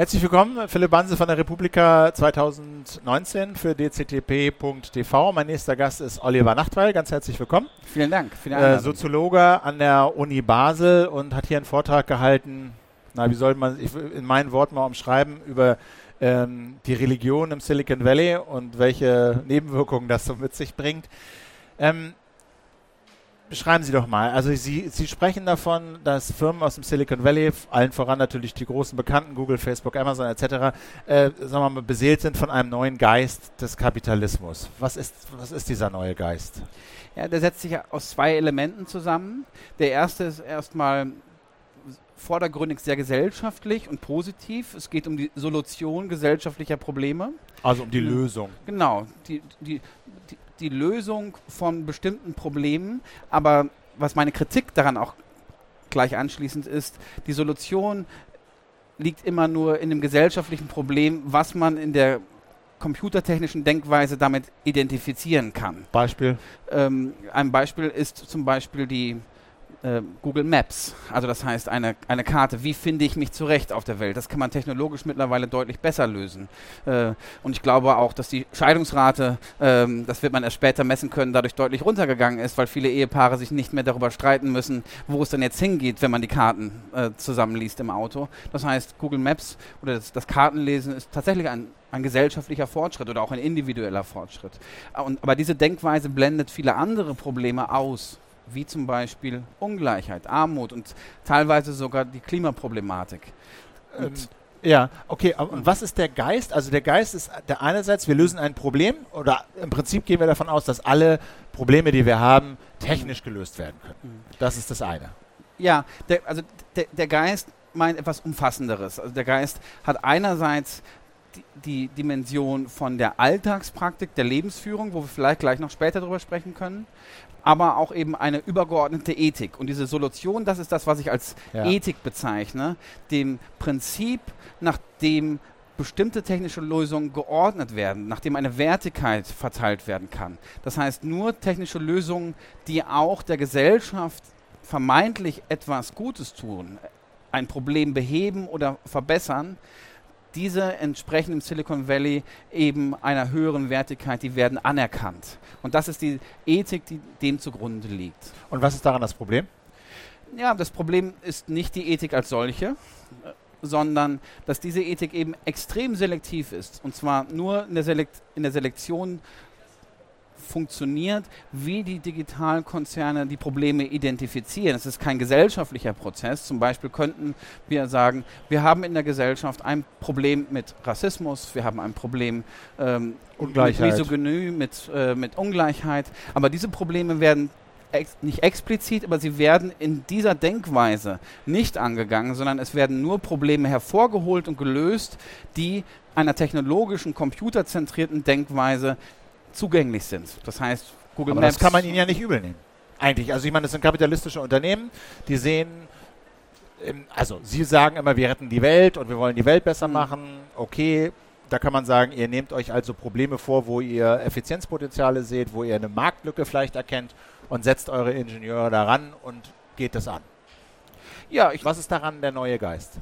Herzlich willkommen, Philipp Banse von der Republika 2019 für dctp.tv. Mein nächster Gast ist Oliver Nachtweil. Ganz herzlich willkommen. Vielen Dank. Für äh, Soziologe an der Uni Basel und hat hier einen Vortrag gehalten. Na, wie soll man ich, in meinen Worten mal umschreiben über ähm, die Religion im Silicon Valley und welche Nebenwirkungen das so mit sich bringt. Ähm, Beschreiben Sie doch mal. Also Sie, Sie sprechen davon, dass Firmen aus dem Silicon Valley, allen voran natürlich die großen Bekannten, Google, Facebook, Amazon etc., äh, sagen wir mal, beseelt sind von einem neuen Geist des Kapitalismus. Was ist, was ist dieser neue Geist? Ja, der setzt sich aus zwei Elementen zusammen. Der erste ist erstmal vordergründig sehr gesellschaftlich und positiv. Es geht um die Solution gesellschaftlicher Probleme. Also um die Lösung. Genau. Die, die, die, die Lösung von bestimmten Problemen, aber was meine Kritik daran auch gleich anschließend ist, die Solution liegt immer nur in dem gesellschaftlichen Problem, was man in der computertechnischen Denkweise damit identifizieren kann. Beispiel? Ähm, ein Beispiel ist zum Beispiel die äh, Google Maps. Also das heißt eine, eine Karte. Wie finde ich mich zurecht auf der Welt? Das kann man technologisch mittlerweile deutlich besser lösen. Äh, und ich glaube auch, dass die Scheidungsrate, äh, das wird man erst später messen können, dadurch deutlich runtergegangen ist, weil viele Ehepaare sich nicht mehr darüber streiten müssen, wo es dann jetzt hingeht, wenn man die Karten äh, zusammenliest im Auto. Das heißt, Google Maps oder das, das Kartenlesen ist tatsächlich ein ein gesellschaftlicher Fortschritt oder auch ein individueller Fortschritt. Und, aber diese Denkweise blendet viele andere Probleme aus wie zum Beispiel Ungleichheit, Armut und teilweise sogar die Klimaproblematik. Ähm, ja, okay. Und was ist der Geist? Also der Geist ist der einerseits, wir lösen ein Problem oder im Prinzip gehen wir davon aus, dass alle Probleme, die wir haben, technisch gelöst werden können. Mhm. Das ist das eine. Ja, der, also der, der Geist meint etwas Umfassenderes. Also der Geist hat einerseits die, die, Dimension von der Alltagspraktik, der Lebensführung, wo wir vielleicht gleich noch später darüber sprechen können, aber auch eben eine übergeordnete Ethik. Und diese Solution, das ist das, was ich als ja. Ethik bezeichne, dem Prinzip, nach dem bestimmte technische Lösungen geordnet werden, nachdem eine Wertigkeit verteilt werden kann. Das heißt, nur technische Lösungen, die auch der Gesellschaft vermeintlich etwas Gutes tun, ein Problem beheben oder verbessern, diese entsprechen im Silicon Valley eben einer höheren Wertigkeit, die werden anerkannt. Und das ist die Ethik, die dem zugrunde liegt. Und was ist daran das Problem? Ja, das Problem ist nicht die Ethik als solche, sondern dass diese Ethik eben extrem selektiv ist. Und zwar nur in der, Selekt in der Selektion funktioniert, wie die Digitalkonzerne die Probleme identifizieren. Es ist kein gesellschaftlicher Prozess. Zum Beispiel könnten wir sagen, wir haben in der Gesellschaft ein Problem mit Rassismus, wir haben ein Problem ähm, mit Misogynie, mit, äh, mit Ungleichheit. Aber diese Probleme werden Ex nicht explizit, aber sie werden in dieser Denkweise nicht angegangen, sondern es werden nur Probleme hervorgeholt und gelöst, die einer technologischen, computerzentrierten Denkweise zugänglich sind. Das heißt, Google Aber Maps. Das kann man ihnen ja nicht übel nehmen. Eigentlich. Also ich meine, das sind kapitalistische Unternehmen, die sehen, also sie sagen immer, wir retten die Welt und wir wollen die Welt besser mhm. machen. Okay, da kann man sagen, ihr nehmt euch also Probleme vor, wo ihr Effizienzpotenziale seht, wo ihr eine Marktlücke vielleicht erkennt und setzt eure Ingenieure daran und geht das an. Ja, ich, was ist daran der neue Geist?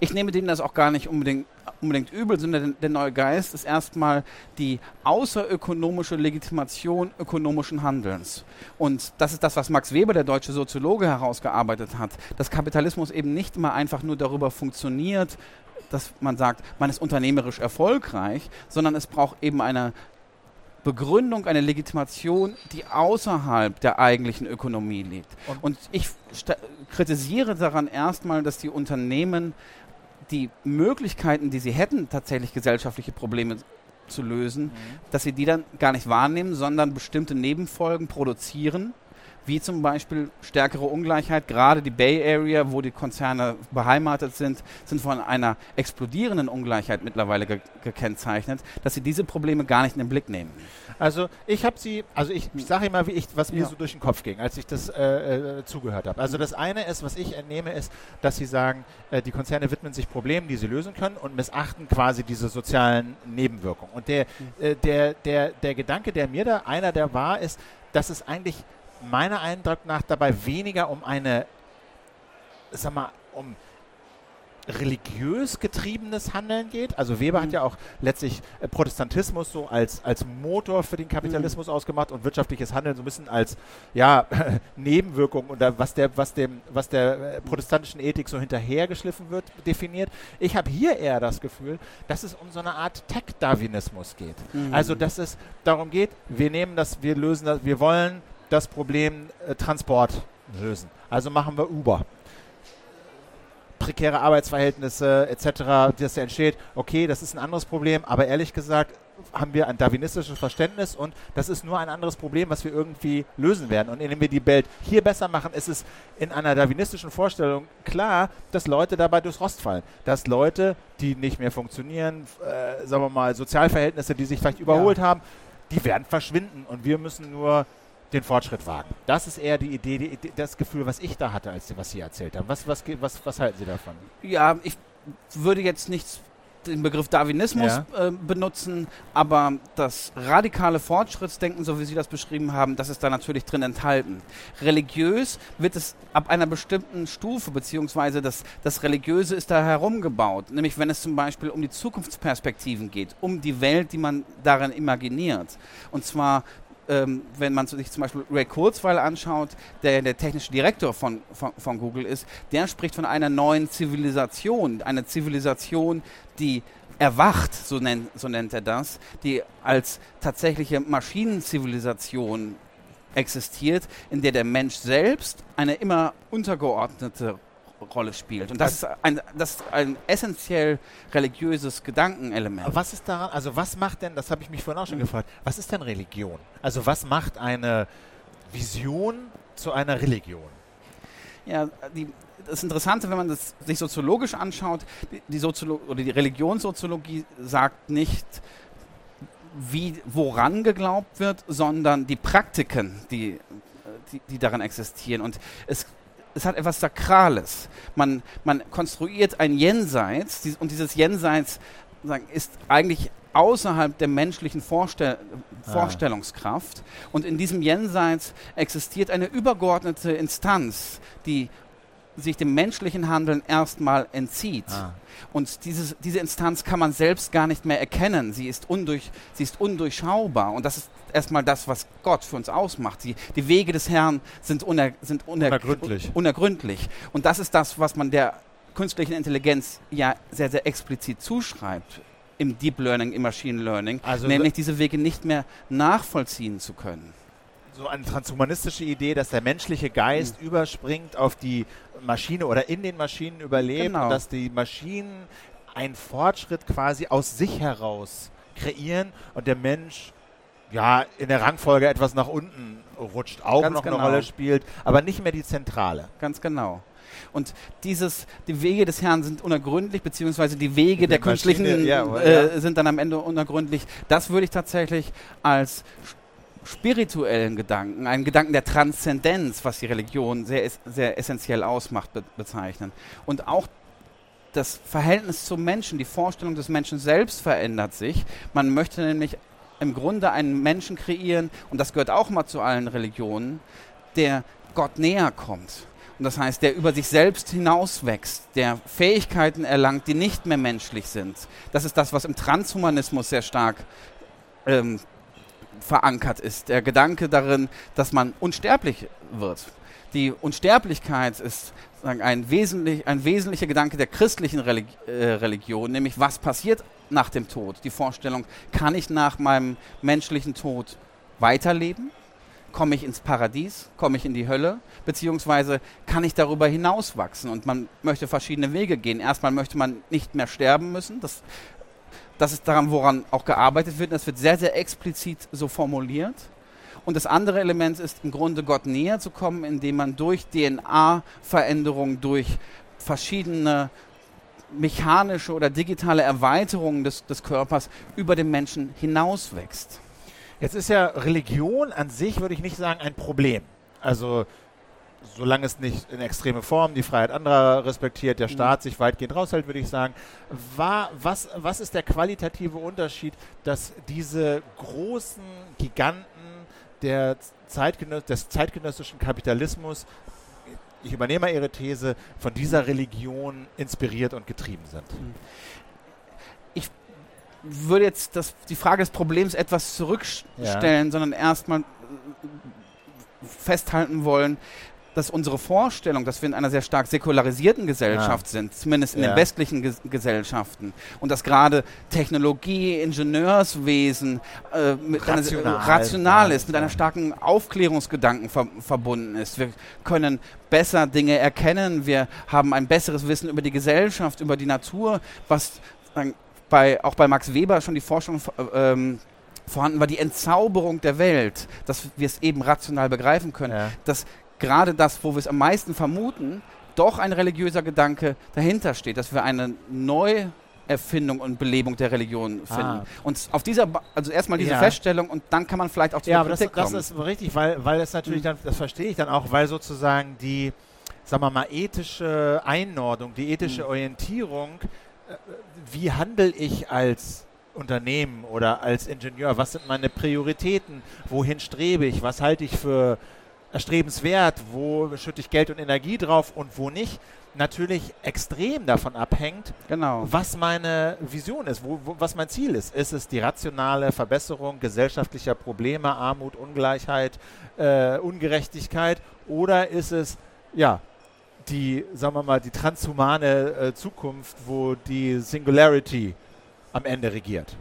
Ich nehme denen das auch gar nicht unbedingt, unbedingt übel, sondern der neue Geist ist erstmal die außerökonomische Legitimation ökonomischen Handelns. Und das ist das, was Max Weber, der deutsche Soziologe, herausgearbeitet hat, dass Kapitalismus eben nicht immer einfach nur darüber funktioniert, dass man sagt, man ist unternehmerisch erfolgreich, sondern es braucht eben eine Begründung, eine Legitimation, die außerhalb der eigentlichen Ökonomie liegt. Und, ich kritisiere daran erstmal, dass die Unternehmen die Möglichkeiten, die sie hätten, tatsächlich gesellschaftliche Probleme zu lösen, mhm. dass sie die dann gar nicht wahrnehmen, sondern bestimmte Nebenfolgen produzieren wie zum Beispiel stärkere Ungleichheit. Gerade die Bay Area, wo die Konzerne beheimatet sind, sind von einer explodierenden Ungleichheit mittlerweile ge gekennzeichnet, dass sie diese Probleme gar nicht in den Blick nehmen. Also ich habe sie, also ich, ich sage immer, wie ich, was mir ja. so durch den Kopf ging, als ich das äh, äh, zugehört habe. Also das eine ist, was ich entnehme, ist, dass sie sagen, äh, die Konzerne widmen sich Problemen, die sie lösen können und missachten quasi diese sozialen Nebenwirkungen. Und der, mhm. äh, der, der, der Gedanke, der mir da einer der war, ist, dass es eigentlich meiner Eindruck nach dabei weniger um eine, sag mal, um religiös getriebenes Handeln geht. Also Weber mhm. hat ja auch letztlich äh, Protestantismus so als, als Motor für den Kapitalismus mhm. ausgemacht und wirtschaftliches Handeln so ein bisschen als ja, Nebenwirkung oder was der, was dem, was der äh, protestantischen Ethik so hinterhergeschliffen wird, definiert. Ich habe hier eher das Gefühl, dass es um so eine Art Tech-Darwinismus geht. Mhm. Also dass es darum geht, wir nehmen das, wir lösen das, wir wollen das Problem äh, Transport lösen. Also machen wir Uber prekäre Arbeitsverhältnisse etc., das entsteht, okay, das ist ein anderes Problem, aber ehrlich gesagt haben wir ein darwinistisches Verständnis und das ist nur ein anderes Problem, was wir irgendwie lösen werden. Und indem wir die Welt hier besser machen, ist es in einer darwinistischen Vorstellung klar, dass Leute dabei durchs Rost fallen. Dass Leute, die nicht mehr funktionieren, äh, sagen wir mal, Sozialverhältnisse, die sich vielleicht überholt ja. haben, die werden verschwinden und wir müssen nur den Fortschritt wagen. Das ist eher die Idee, die, das Gefühl, was ich da hatte, als Sie, was Sie erzählt haben. Was, was, was, was halten Sie davon? Ja, ich würde jetzt nichts den Begriff Darwinismus ja. äh, benutzen, aber das radikale Fortschrittsdenken, so wie Sie das beschrieben haben, das ist da natürlich drin enthalten. Religiös wird es ab einer bestimmten Stufe, beziehungsweise das, das Religiöse ist da herumgebaut, nämlich wenn es zum Beispiel um die Zukunftsperspektiven geht, um die Welt, die man darin imaginiert. Und zwar ähm, wenn man sich zum Beispiel Ray Kurzweil anschaut, der der technische Direktor von, von, von, Google ist, der spricht von einer neuen Zivilisation, einer Zivilisation, die erwacht, so nennt, so nennt er das, die als tatsächliche Maschinenzivilisation existiert, in der der Mensch selbst eine immer untergeordnete Rolle spielt. Und das ist ein, das ist ein essentiell religiöses Gedankenelement. Was ist daran, also was macht denn, das habe ich mich vorhin auch schon gefragt, was ist denn Religion? Also was macht eine Vision zu einer Religion? Ja, die, das Interessante, wenn man das sich soziologisch anschaut, die, Soziolo oder die Religionssoziologie sagt nicht, wie, woran geglaubt wird, sondern die Praktiken, die, die, die darin existieren. Und es es hat etwas Sakrales. Man, man konstruiert ein Jenseits und dieses Jenseits sagen, ist eigentlich außerhalb der menschlichen Vorstell ah. Vorstellungskraft. Und in diesem Jenseits existiert eine übergeordnete Instanz, die sich dem menschlichen Handeln erstmal entzieht. Ah. Und dieses, diese Instanz kann man selbst gar nicht mehr erkennen. Sie ist, undurch, sie ist undurchschaubar. Und das ist erstmal das, was Gott für uns ausmacht. Die, die Wege des Herrn sind, uner, sind uner, unergründlich. unergründlich. Und das ist das, was man der künstlichen Intelligenz ja sehr, sehr explizit zuschreibt im Deep Learning, im Machine Learning, also nämlich diese Wege nicht mehr nachvollziehen zu können. So eine transhumanistische Idee, dass der menschliche Geist mhm. überspringt auf die Maschine oder in den Maschinen überlebt genau. dass die Maschinen einen Fortschritt quasi aus sich heraus kreieren und der Mensch ja, in der Rangfolge etwas nach unten rutscht, auch Ganz noch genau. eine Rolle spielt, aber nicht mehr die Zentrale. Ganz genau. Und dieses, die Wege des Herrn sind unergründlich, beziehungsweise die Wege die der künstlichen ja, äh, sind dann am Ende unergründlich. Das würde ich tatsächlich als spirituellen Gedanken, einen Gedanken der Transzendenz, was die Religion sehr, sehr essentiell ausmacht, be bezeichnen. Und auch das Verhältnis zum Menschen, die Vorstellung des Menschen selbst verändert sich. Man möchte nämlich im Grunde einen Menschen kreieren, und das gehört auch mal zu allen Religionen, der Gott näher kommt. Und das heißt, der über sich selbst hinauswächst, der Fähigkeiten erlangt, die nicht mehr menschlich sind. Das ist das, was im Transhumanismus sehr stark ähm, verankert ist. Der Gedanke darin, dass man unsterblich wird. Die Unsterblichkeit ist ein, wesentlich, ein wesentlicher Gedanke der christlichen Religi äh, Religion, nämlich was passiert nach dem Tod. Die Vorstellung, kann ich nach meinem menschlichen Tod weiterleben? Komme ich ins Paradies? Komme ich in die Hölle? Beziehungsweise kann ich darüber hinaus wachsen? Und man möchte verschiedene Wege gehen. Erstmal möchte man nicht mehr sterben müssen. Das, das ist daran, woran auch gearbeitet wird. Das wird sehr, sehr explizit so formuliert. Und das andere Element ist im Grunde Gott näher zu kommen, indem man durch DNA-Veränderung, durch verschiedene mechanische oder digitale Erweiterungen des, des Körpers über den Menschen hinauswächst. Jetzt ist ja Religion an sich, würde ich nicht sagen, ein Problem. Also solange es nicht in extreme Form die Freiheit anderer respektiert, der Staat sich weitgehend raushält, würde ich sagen. War, was, was ist der qualitative Unterschied, dass diese großen Giganten der Zeitgenöss des zeitgenössischen Kapitalismus ich übernehme mal Ihre These, von dieser Religion inspiriert und getrieben sind. Mhm. Ich würde jetzt das, die Frage des Problems etwas zurückstellen, ja. sondern erstmal festhalten wollen, dass unsere Vorstellung, dass wir in einer sehr stark säkularisierten Gesellschaft ja. sind, zumindest in ja. den westlichen Ges Gesellschaften, und dass gerade Technologie, Ingenieurswesen äh, mit rational, einer, äh, rational ist, mit einer starken Aufklärungsgedanken ver verbunden ist. Wir können besser Dinge erkennen, wir haben ein besseres Wissen über die Gesellschaft, über die Natur, was bei, auch bei Max Weber schon die Forschung äh, ähm, vorhanden war, die Entzauberung der Welt, dass wir es eben rational begreifen können, dass gerade das, wo wir es am meisten vermuten, doch ein religiöser Gedanke dahinter steht, dass wir eine Neuerfindung und Belebung der Religion finden. Ah. Und auf dieser, ba also erstmal diese ja. Feststellung und dann kann man vielleicht auch zu ja, aber das, das, ist richtig, weil, weil es natürlich mhm. dann, das verstehe ich dann auch, weil sozusagen die, sagen wir mal, ethische Einordnung, die ethische mhm. Orientierung, äh, wie handle ich als Unternehmen oder als Ingenieur, was sind meine Prioritäten, wohin strebe ich, was halte ich für erstrebenswert, wo schütte ich Geld und Energie drauf und wo nicht, natürlich extrem davon abhängt, genau. was meine Vision ist, wo, wo, was mein Ziel ist. Ist es die rationale Verbesserung gesellschaftlicher Probleme, Armut, Ungleichheit, äh, Ungerechtigkeit oder ist es, ja, die, sagen wir mal, die transhumane äh, Zukunft, wo die Singularity am Ende regiert?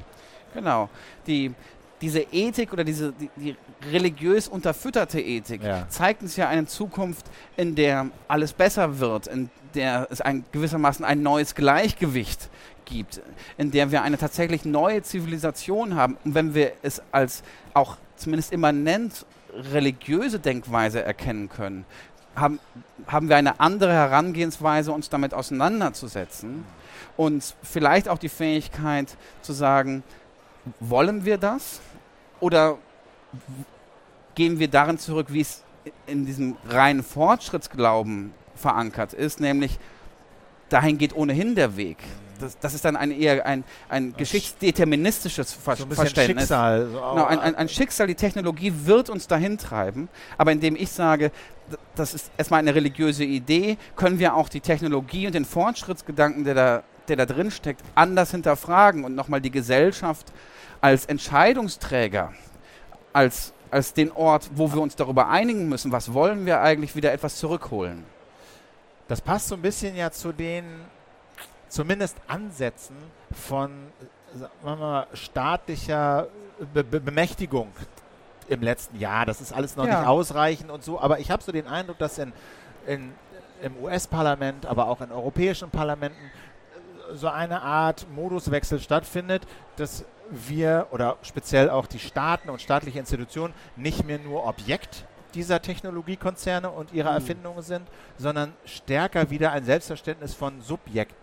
Genau. Die, diese Ethik oder diese die, die religiös unterfütterte Ethik ja. zeigt uns ja eine Zukunft, in der alles besser wird, in der es ein, gewissermaßen ein neues Gleichgewicht gibt, in der wir eine tatsächlich neue Zivilisation haben. Und wenn wir es als auch zumindest immanent religiöse Denkweise erkennen können, haben, haben wir eine andere Herangehensweise, uns damit auseinanderzusetzen und vielleicht auch die Fähigkeit zu sagen, wollen wir das? Oder gehen wir darin zurück, wie es in diesem reinen Fortschrittsglauben verankert ist, nämlich dahin geht ohnehin der Weg. Das, das ist dann ein eher ein, ein geschichtsdeterministisches Ver so ein Verständnis. Schicksal. So genau, ein, ein, ein, Schicksal, die Technologie wird uns dahin treiben, aber indem ich sage, das ist erstmal eine religiöse Idee, können wir auch die Technologie und den Fortschrittsgedanken, der da, der da drin steckt, anders hinterfragen und nochmal die Gesellschaft als Entscheidungsträger, als, als den Ort, wo wir uns darüber einigen müssen, was wollen wir eigentlich, wieder etwas zurückholen. Das passt so ein bisschen ja zu den zumindest Ansätzen von mal, staatlicher Be Be Bemächtigung im letzten Jahr. Das ist alles noch ja. nicht ausreichend und so, aber ich habe so den Eindruck, dass in, in im US-Parlament, aber auch in europäischen Parlamenten so eine Art Moduswechsel stattfindet, dass wir oder speziell auch die Staaten und staatliche Institutionen nicht mehr nur Objekt dieser Technologiekonzerne und ihrer mhm. Erfindungen sind, sondern stärker wieder ein Selbstverständnis von Subjekt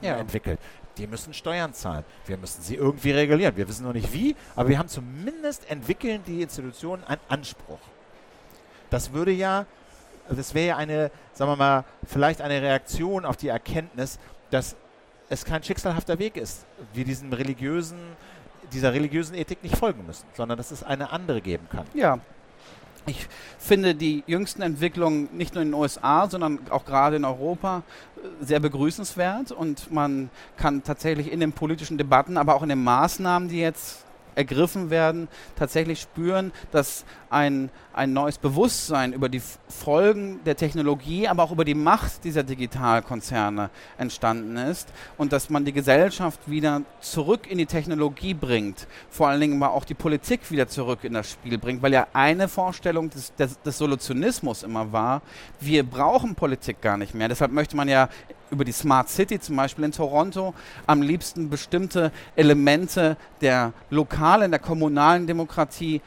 ja. entwickelt. Die müssen Steuern zahlen. Wir müssen sie irgendwie regulieren. Wir wissen noch nicht wie, aber wir haben zumindest entwickeln die Institutionen einen Anspruch. Das würde ja, das wäre ja eine, sagen wir mal, vielleicht eine Reaktion auf die Erkenntnis, dass es kein schicksalhafter Weg ist, wie diesen religiösen dieser religiösen Ethik nicht folgen müssen, sondern dass es eine andere geben kann. Ja. Ich finde die jüngsten Entwicklungen nicht nur in den USA, sondern auch gerade in Europa äh, sehr begrüßenswert und man kann tatsächlich in den politischen Debatten, aber auch in den Maßnahmen, die jetzt ergriffen werden, tatsächlich spüren, dass ein, ein neues Bewusstsein über die Folgen der Technologie, aber auch über die Macht dieser Digitalkonzerne entstanden ist und dass man die Gesellschaft wieder zurück in die Technologie bringt, vor allen Dingen aber auch die Politik wieder zurück in das Spiel bringt, weil ja eine Vorstellung des, des, des Solutionismus immer war, wir brauchen Politik gar nicht mehr. Deshalb möchte man ja über die Smart City zum Beispiel in Toronto am liebsten bestimmte Elemente der lokalen, der kommunalen Demokratie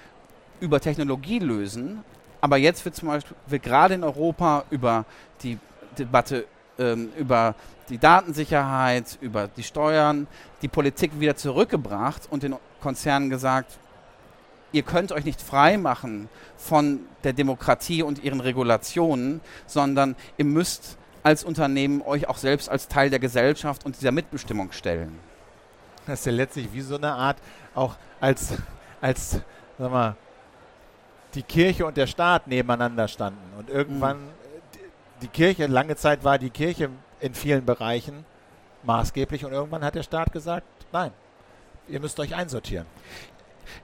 über Technologie lösen. Aber jetzt wird zum Beispiel wird gerade in Europa über die Debatte ähm, über die Datensicherheit, über die Steuern, die Politik wieder zurückgebracht und den Konzernen gesagt, ihr könnt euch nicht frei machen von der Demokratie und ihren Regulationen, sondern ihr müsst als Unternehmen euch auch selbst als Teil der Gesellschaft und dieser Mitbestimmung stellen. Das ist ja letztlich wie so eine Art, auch als, als sag mal, die Kirche und der Staat nebeneinander standen und irgendwann mhm. die Kirche, lange Zeit war die Kirche in vielen Bereichen maßgeblich und irgendwann hat der Staat gesagt, nein, ihr müsst euch einsortieren.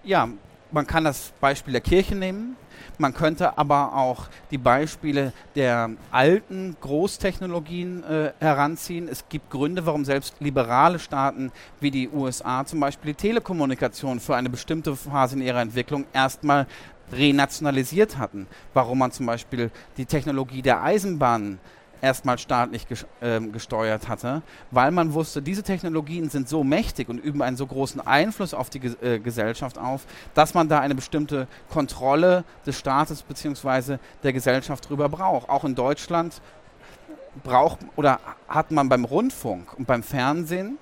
Ja, man kann das Beispiel der Kirche nehmen. Man könnte aber auch die Beispiele der alten Großtechnologien äh, heranziehen. Es gibt Gründe, warum selbst liberale Staaten wie die USA zum Beispiel die Telekommunikation für eine bestimmte Phase in ihrer Entwicklung erstmal renationalisiert hatten. Warum man zum Beispiel die Technologie der Eisenbahn erstmal staatlich ähm, gesteuert hatte, weil man wusste, diese Technologien sind so mächtig und üben einen so großen Einfluss auf die äh, Gesellschaft auf, dass man da eine bestimmte Kontrolle des Staates bzw. der Gesellschaft drüber braucht. Auch in Deutschland braucht oder hat man beim Rundfunk und beim Fernsehen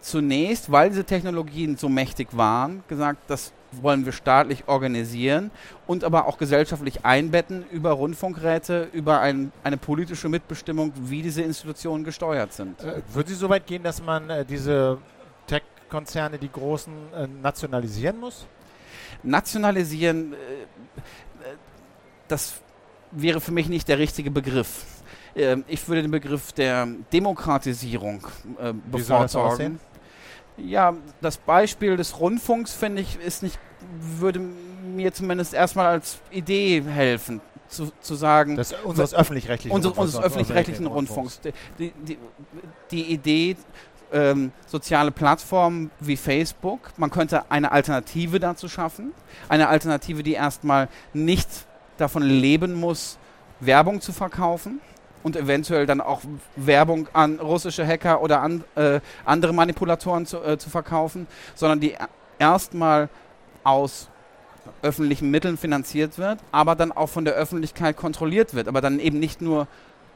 zunächst, weil diese Technologien so mächtig waren, gesagt, das wollen wir staatlich organisieren und aber auch gesellschaftlich einbetten über Rundfunkräte, über ein, eine politische Mitbestimmung, wie diese Institutionen gesteuert sind. Äh, würden Sie so weit gehen, dass man äh, diese Tech-Konzerne, die großen, äh, nationalisieren muss? Nationalisieren, äh, das wäre für mich nicht der richtige Begriff. Ähm, ich würde den Begriff der Demokratisierung äh, bevorzugen. Ja, das Beispiel des Rundfunks, finde ich, ist nicht, würde mir zumindest erstmal als Idee helfen. Zu, zu sagen. Das unseres öffentlich-rechtlichen unser, Unseres öffentlich-rechtlichen Rundfunks. Die, die, die Idee, ähm, soziale Plattformen wie Facebook, man könnte eine Alternative dazu schaffen. Eine Alternative, die erstmal nicht davon leben muss, Werbung zu verkaufen und eventuell dann auch Werbung an russische Hacker oder an, äh, andere Manipulatoren zu, äh, zu verkaufen, sondern die erstmal aus öffentlichen Mitteln finanziert wird, aber dann auch von der Öffentlichkeit kontrolliert wird, aber dann eben nicht nur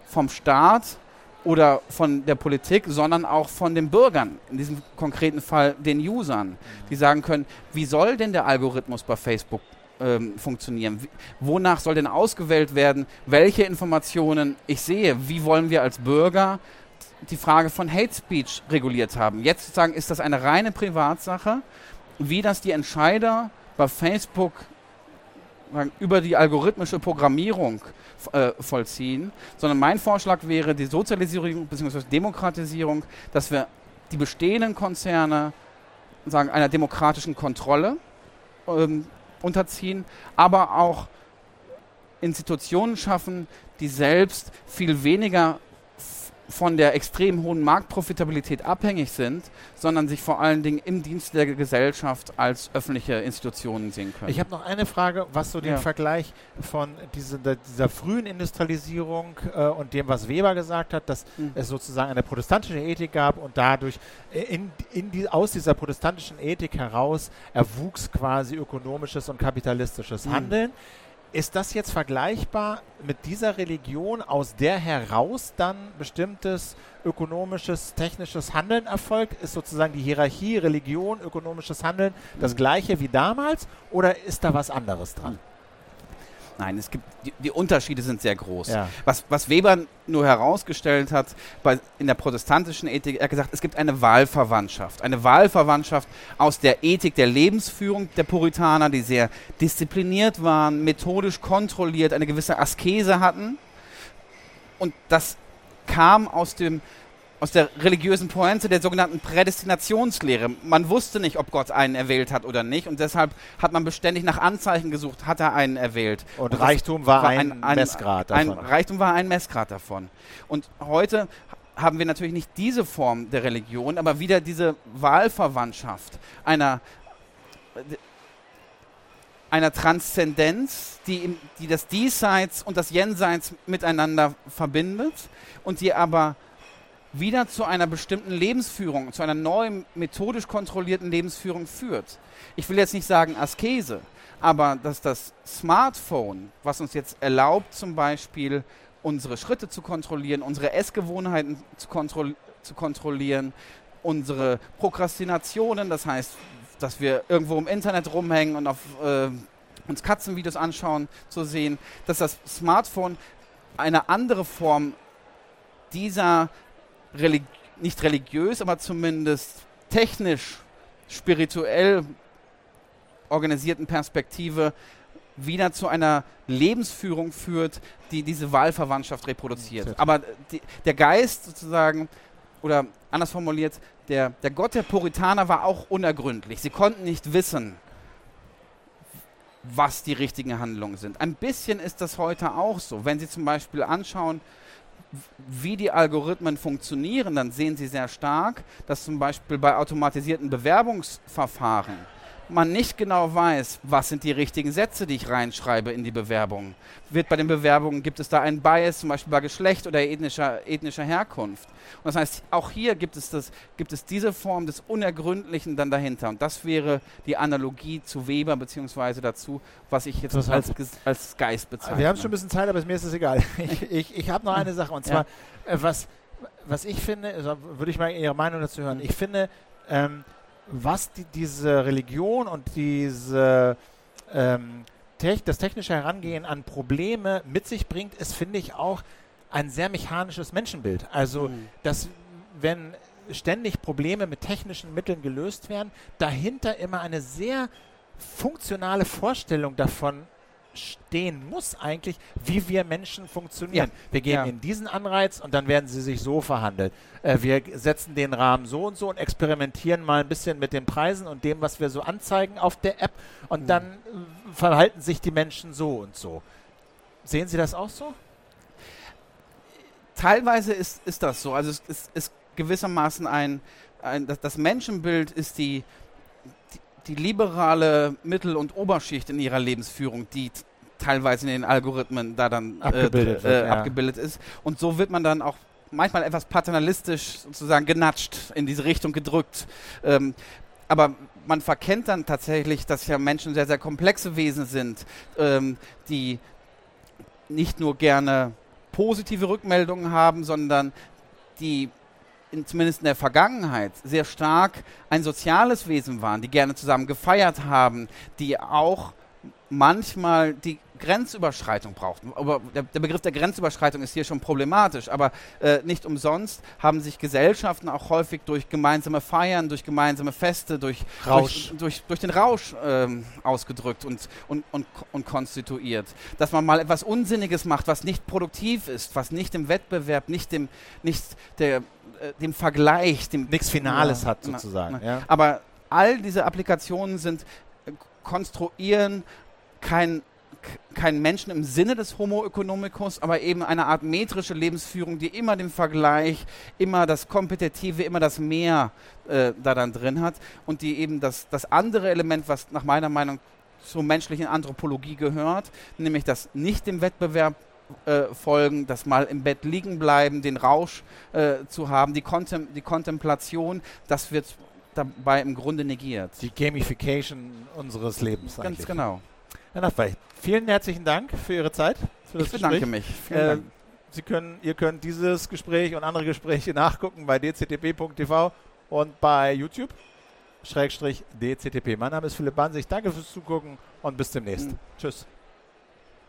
vom Staat oder von der Politik, sondern auch von den Bürgern, in diesem konkreten Fall den Usern, die sagen können, wie soll denn der Algorithmus bei Facebook ähm, funktionieren? Wie, wonach soll denn ausgewählt werden, welche Informationen ich sehe? Wie wollen wir als Bürger die Frage von Hate Speech reguliert haben? Jetzt sozusagen ist das eine reine Privatsache, wie das die Entscheider bei Facebook über die algorithmische Programmierung äh, vollziehen, sondern mein Vorschlag wäre die Sozialisierung bzw. Demokratisierung, dass wir die bestehenden Konzerne sagen, einer demokratischen Kontrolle ähm, unterziehen, aber auch Institutionen schaffen, die selbst viel weniger von der extrem hohen Marktprofitabilität abhängig sind, sondern sich vor allen Dingen im Dienst der Gesellschaft als öffentliche Institutionen sehen können. Ich habe noch eine Frage, was so den ja. Vergleich von diese, dieser frühen Industrialisierung äh, und dem, was Weber gesagt hat, dass mhm. es sozusagen eine protestantische Ethik gab und dadurch in, in die, aus dieser protestantischen Ethik heraus erwuchs quasi ökonomisches und kapitalistisches mhm. Handeln. Ist das jetzt vergleichbar mit dieser Religion, aus der heraus dann bestimmtes ökonomisches, technisches Handeln erfolgt? Ist sozusagen die Hierarchie Religion, ökonomisches Handeln das gleiche wie damals oder ist da was anderes dran? Nein, es gibt die, die Unterschiede sind sehr groß. Ja. Was, was Weber nur herausgestellt hat bei, in der protestantischen Ethik, er hat gesagt, es gibt eine Wahlverwandtschaft. Eine Wahlverwandtschaft aus der Ethik der Lebensführung der Puritaner, die sehr diszipliniert waren, methodisch kontrolliert, eine gewisse Askese hatten. Und das kam aus dem aus der religiösen Pointe der sogenannten Prädestinationslehre. Man wusste nicht, ob Gott einen erwählt hat oder nicht und deshalb hat man beständig nach Anzeichen gesucht, hat er einen erwählt. Und, und Reichtum war, war ein, ein, Messgrad davon. Ein Reichtum war ein Messgrad davon. Und heute haben wir natürlich nicht diese Form der Religion, aber wieder diese Wahlverwandtschaft einer einer Transzendenz, die, die das Diesseits und das Jenseits miteinander verbindet und die aber wieder zu einer bestimmten Lebensführung, zu einer neuen methodisch kontrollierten Lebensführung führt. Ich will jetzt nicht sagen Askese, aber dass das Smartphone, was uns jetzt erlaubt, zum Beispiel unsere Schritte zu kontrollieren, unsere Essgewohnheiten zu, kontro zu kontrollieren, unsere Prokrastinationen, das heißt, dass wir irgendwo im Internet rumhängen und auf, äh, uns Katzenvideos anschauen, zu sehen, dass das Smartphone eine andere Form dieser religi nicht religiös, aber zumindest technisch, spirituell organisierten Perspektive wieder zu einer Lebensführung führt, die diese Wahlverwandtschaft reproduziert. Aber die, der Geist sozusagen, oder anders formuliert, der, der Gott der Puritaner war auch unergründlich. Sie konnten nicht wissen, was die richtigen Handlungen sind. Ein bisschen ist das heute auch so. Wenn Sie zum Beispiel anschauen, wie die Algorithmen funktionieren, dann sehen Sie sehr stark, dass zum Beispiel bei automatisierten Bewerbungsverfahren man nicht genau weiß, was sind die richtigen Sätze, die ich reinschreibe in die Bewerbung. Wird bei den Bewerbungen, gibt es da einen Bias, zum Beispiel bei Geschlecht oder ethnischer, ethnischer Herkunft. Und das heißt, auch hier gibt es, das, gibt es diese Form des Unergründlichen dann dahinter. Und das wäre die Analogie zu Weber, beziehungsweise dazu, was ich jetzt als, als Geist bezeichne. Wir haben schon ein bisschen Zeit, aber mir ist es egal. Ich, ich, ich habe noch eine Sache, und zwar, ja. äh, was, was ich finde, also würde ich mal Ihre Meinung dazu hören. Ich finde, ähm, was die, diese Religion und diese ähm, te das technische Herangehen an Probleme mit sich bringt, ist, finde ich, auch ein sehr mechanisches Menschenbild. Also, mhm. dass wenn ständig Probleme mit technischen Mitteln gelöst werden, dahinter immer eine sehr funktionale Vorstellung davon stehen muss eigentlich, wie wir Menschen funktionieren. Ja. Wir geben ja. ihnen diesen Anreiz und dann werden sie sich so verhandeln. Äh, wir setzen den Rahmen so und so und experimentieren mal ein bisschen mit den Preisen und dem, was wir so anzeigen auf der App und mhm. dann äh, verhalten sich die Menschen so und so. Sehen Sie das auch so? Teilweise ist, ist das so. Also es ist, ist gewissermaßen ein, ein das, das Menschenbild ist die, die liberale Mittel- und Oberschicht in ihrer Lebensführung, die teilweise in den Algorithmen da dann abgebildet, äh, äh, abgebildet ist. Und so wird man dann auch manchmal etwas paternalistisch sozusagen genatscht, in diese Richtung gedrückt. Ähm, aber man verkennt dann tatsächlich, dass ja Menschen sehr, sehr komplexe Wesen sind, ähm, die nicht nur gerne positive Rückmeldungen haben, sondern die in, zumindest in der Vergangenheit sehr stark ein soziales Wesen waren, die gerne zusammen gefeiert haben, die auch manchmal die Grenzüberschreitung brauchten. Aber der, der, Begriff der Grenzüberschreitung ist hier schon problematisch, aber äh, nicht umsonst haben sich Gesellschaften auch häufig durch gemeinsame Feiern, durch gemeinsame Feste, durch, durch, durch, durch, den Rausch ähm, ausgedrückt und, und, und, und konstituiert. Dass man mal etwas Unsinniges macht, was nicht produktiv ist, was nicht im Wettbewerb, nicht dem, nicht der, äh, dem Vergleich, dem nichts Finales ja, hat sozusagen. Na, na. Ja. Aber all diese Applikationen sind äh, konstruieren kein kein Menschen im Sinne des Homo economicus, aber eben eine Art metrische Lebensführung, die immer den Vergleich, immer das Kompetitive, immer das Mehr äh, da dann drin hat und die eben das, das andere Element, was nach meiner Meinung zur menschlichen Anthropologie gehört, nämlich das nicht dem Wettbewerb äh, folgen, das mal im Bett liegen bleiben, den Rausch äh, zu haben, die, Kontem die Kontemplation, das wird dabei im Grunde negiert. Die Gamification unseres Lebens. Ganz eigentlich. genau. Herr Nachweich, vielen herzlichen Dank für Ihre Zeit. Für ich bedanke Gespräch. mich. Äh, Sie können, ihr könnt dieses Gespräch und andere Gespräche nachgucken bei dctp.tv und bei YouTube. Schrägstrich DCTP. Mein Name ist Philipp Banse. Ich danke fürs Zugucken und bis demnächst. Mhm. Tschüss.